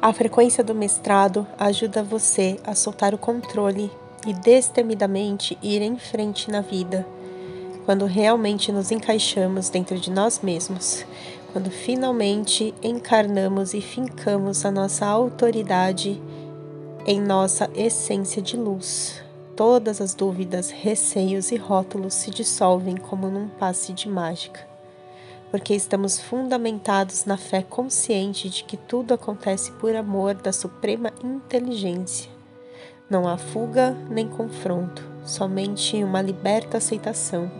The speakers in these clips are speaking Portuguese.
A frequência do mestrado ajuda você a soltar o controle e destemidamente ir em frente na vida, quando realmente nos encaixamos dentro de nós mesmos, quando finalmente encarnamos e fincamos a nossa autoridade em nossa essência de luz. Todas as dúvidas, receios e rótulos se dissolvem como num passe de mágica porque estamos fundamentados na fé consciente de que tudo acontece por amor da suprema inteligência. Não há fuga nem confronto, somente uma liberta aceitação,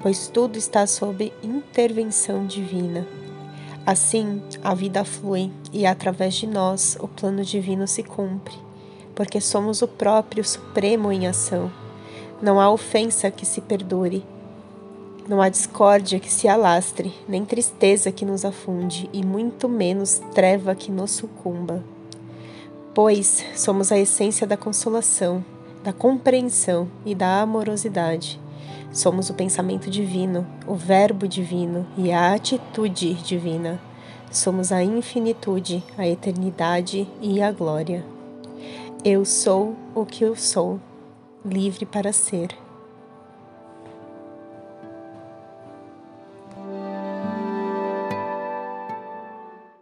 pois tudo está sob intervenção divina. Assim, a vida flui e através de nós o plano divino se cumpre, porque somos o próprio Supremo em ação. Não há ofensa que se perdure não há discórdia que se alastre, nem tristeza que nos afunde, e muito menos treva que nos sucumba. Pois somos a essência da consolação, da compreensão e da amorosidade. Somos o pensamento divino, o Verbo divino e a atitude divina. Somos a infinitude, a eternidade e a glória. Eu sou o que eu sou, livre para ser.